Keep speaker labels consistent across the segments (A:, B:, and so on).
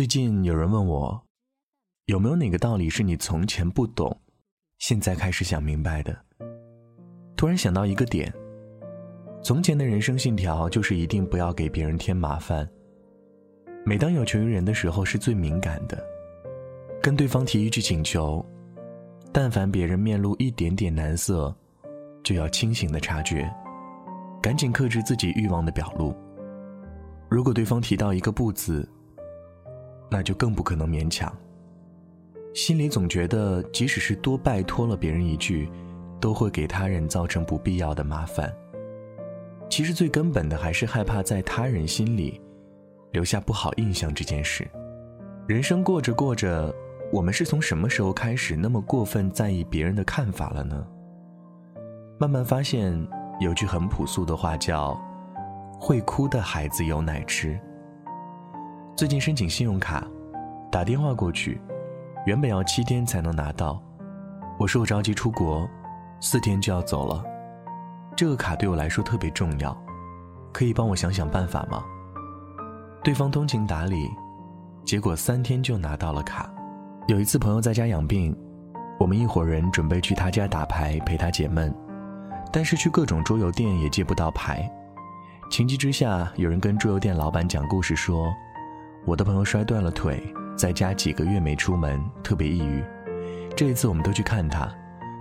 A: 最近有人问我，有没有哪个道理是你从前不懂，现在开始想明白的？突然想到一个点，从前的人生信条就是一定不要给别人添麻烦。每当有求于人的时候，是最敏感的，跟对方提一句请求，但凡别人面露一点点难色，就要清醒的察觉，赶紧克制自己欲望的表露。如果对方提到一个不字，那就更不可能勉强。心里总觉得，即使是多拜托了别人一句，都会给他人造成不必要的麻烦。其实最根本的还是害怕在他人心里留下不好印象这件事。人生过着过着，我们是从什么时候开始那么过分在意别人的看法了呢？慢慢发现，有句很朴素的话叫“会哭的孩子有奶吃”。最近申请信用卡，打电话过去，原本要七天才能拿到。我说我着急出国，四天就要走了。这个卡对我来说特别重要，可以帮我想想办法吗？对方通情达理，结果三天就拿到了卡。有一次朋友在家养病，我们一伙人准备去他家打牌陪他解闷，但是去各种桌游店也借不到牌。情急之下，有人跟桌游店老板讲故事说。我的朋友摔断了腿，在家几个月没出门，特别抑郁。这一次我们都去看他，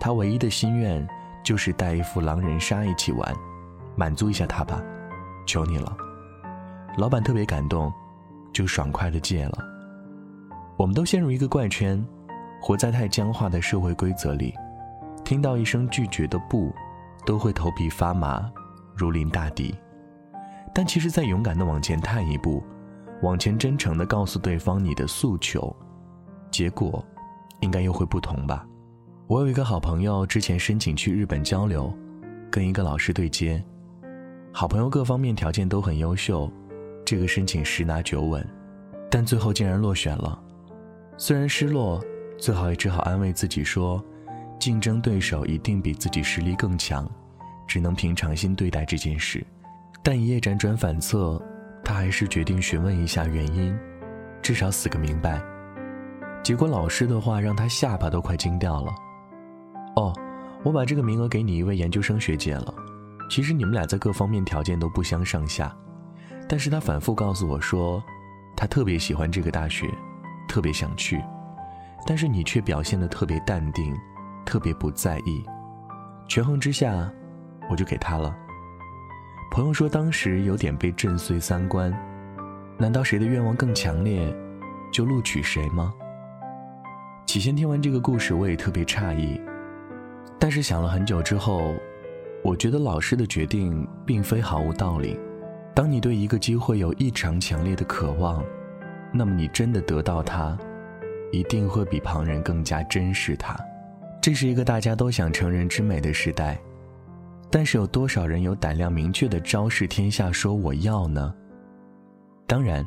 A: 他唯一的心愿就是带一副狼人杀一起玩，满足一下他吧，求你了。老板特别感动，就爽快的借了。我们都陷入一个怪圈，活在太僵化的社会规则里，听到一声拒绝的不，都会头皮发麻，如临大敌。但其实再勇敢的往前探一步。往前真诚的告诉对方你的诉求，结果应该又会不同吧。我有一个好朋友，之前申请去日本交流，跟一个老师对接，好朋友各方面条件都很优秀，这个申请十拿九稳，但最后竟然落选了。虽然失落，最后也只好安慰自己说，竞争对手一定比自己实力更强，只能平常心对待这件事。但一夜辗转反侧。他还是决定询问一下原因，至少死个明白。结果老师的话让他下巴都快惊掉了。哦，我把这个名额给你一位研究生学姐了。其实你们俩在各方面条件都不相上下，但是他反复告诉我说，他特别喜欢这个大学，特别想去，但是你却表现得特别淡定，特别不在意。权衡之下，我就给他了。朋友说，当时有点被震碎三观，难道谁的愿望更强烈，就录取谁吗？起先听完这个故事，我也特别诧异，但是想了很久之后，我觉得老师的决定并非毫无道理。当你对一个机会有异常强烈的渴望，那么你真的得到它，一定会比旁人更加珍视它。这是一个大家都想成人之美的时代。但是有多少人有胆量明确的昭示天下说我要呢？当然，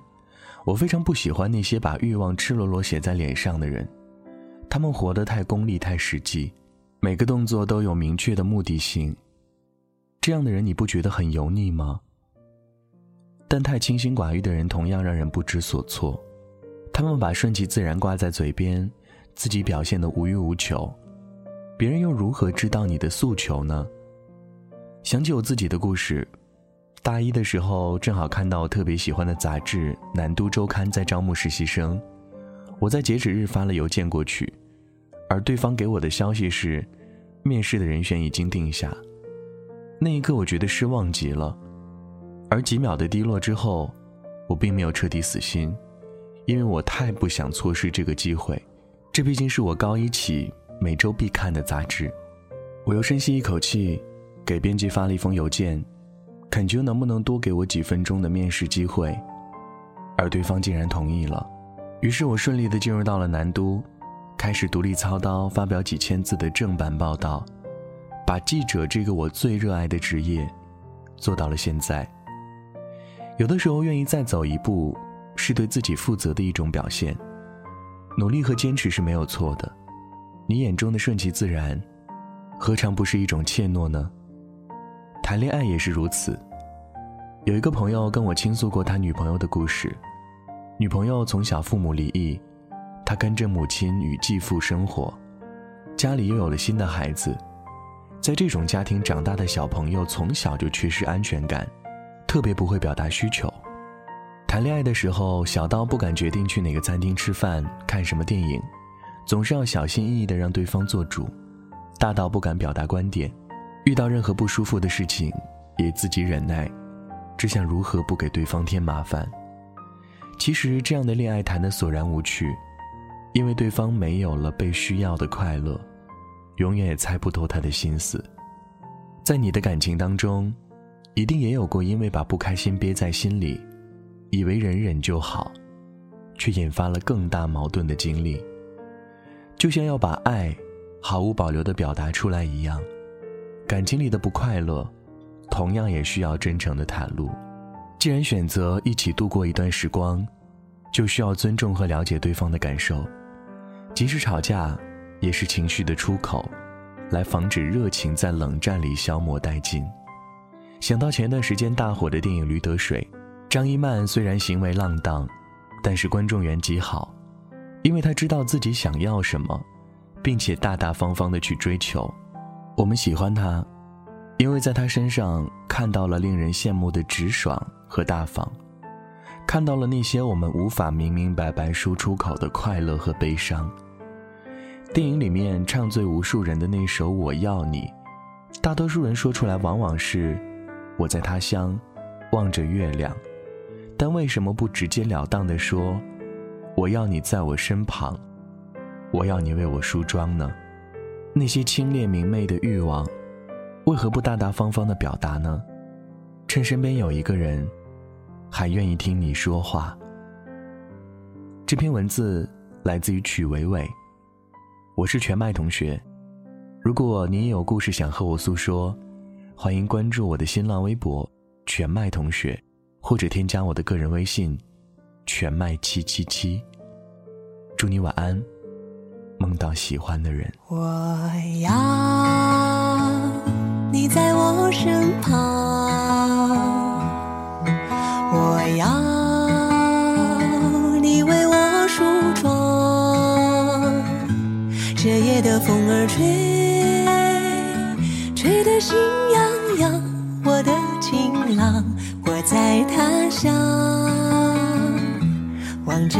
A: 我非常不喜欢那些把欲望赤裸裸写在脸上的人，他们活得太功利太实际，每个动作都有明确的目的性。这样的人你不觉得很油腻吗？但太清心寡欲的人同样让人不知所措，他们把顺其自然挂在嘴边，自己表现得无欲无求，别人又如何知道你的诉求呢？想起我自己的故事，大一的时候正好看到我特别喜欢的杂志《南都周刊》在招募实习生，我在截止日发了邮件过去，而对方给我的消息是，面试的人选已经定下。那一刻我觉得失望极了，而几秒的低落之后，我并没有彻底死心，因为我太不想错失这个机会，这毕竟是我高一起每周必看的杂志。我又深吸一口气。给编辑发了一封邮件，恳求能不能多给我几分钟的面试机会，而对方竟然同意了。于是我顺利的进入到了南都，开始独立操刀，发表几千字的正版报道，把记者这个我最热爱的职业做到了现在。有的时候愿意再走一步，是对自己负责的一种表现。努力和坚持是没有错的，你眼中的顺其自然，何尝不是一种怯懦呢？谈恋爱也是如此。有一个朋友跟我倾诉过他女朋友的故事，女朋友从小父母离异，他跟着母亲与继父生活，家里又有了新的孩子，在这种家庭长大的小朋友从小就缺失安全感，特别不会表达需求。谈恋爱的时候，小到不敢决定去哪个餐厅吃饭、看什么电影，总是要小心翼翼地让对方做主；大到不敢表达观点，遇到任何不舒服的事情也自己忍耐，只想如何不给对方添麻烦。其实这样的恋爱谈得索然无趣，因为对方没有了被需要的快乐，永远也猜不透他的心思。在你的感情当中，一定也有过因为把不开心憋在心里，以为忍忍就好，却引发了更大矛盾的经历。就像要把爱毫无保留地表达出来一样，感情里的不快乐，同样也需要真诚的袒露。既然选择一起度过一段时光，就需要尊重和了解对方的感受，即使吵架，也是情绪的出口，来防止热情在冷战里消磨殆尽。想到前段时间大火的电影《驴得水》，张一曼虽然行为浪荡，但是观众缘极好，因为她知道自己想要什么，并且大大方方的去追求。我们喜欢他，因为在他身上看到了令人羡慕的直爽。和大方，看到了那些我们无法明明白白说出口的快乐和悲伤。电影里面唱醉无数人的那首《我要你》，大多数人说出来往往是“我在他乡，望着月亮”，但为什么不直截了当的说“我要你在我身旁，我要你为我梳妆”呢？那些清冽明媚的欲望，为何不大大方方的表达呢？趁身边有一个人。还愿意听你说话。这篇文字来自于曲伟伟，我是全麦同学。如果你也有故事想和我诉说，欢迎关注我的新浪微博“全麦同学”，或者添加我的个人微信“全麦七七七”。祝你晚安，梦到喜欢的人。
B: 我要你在我身旁。我要你为我梳妆，这夜的风儿吹，吹得心痒痒。我的情郎，我在他乡，望着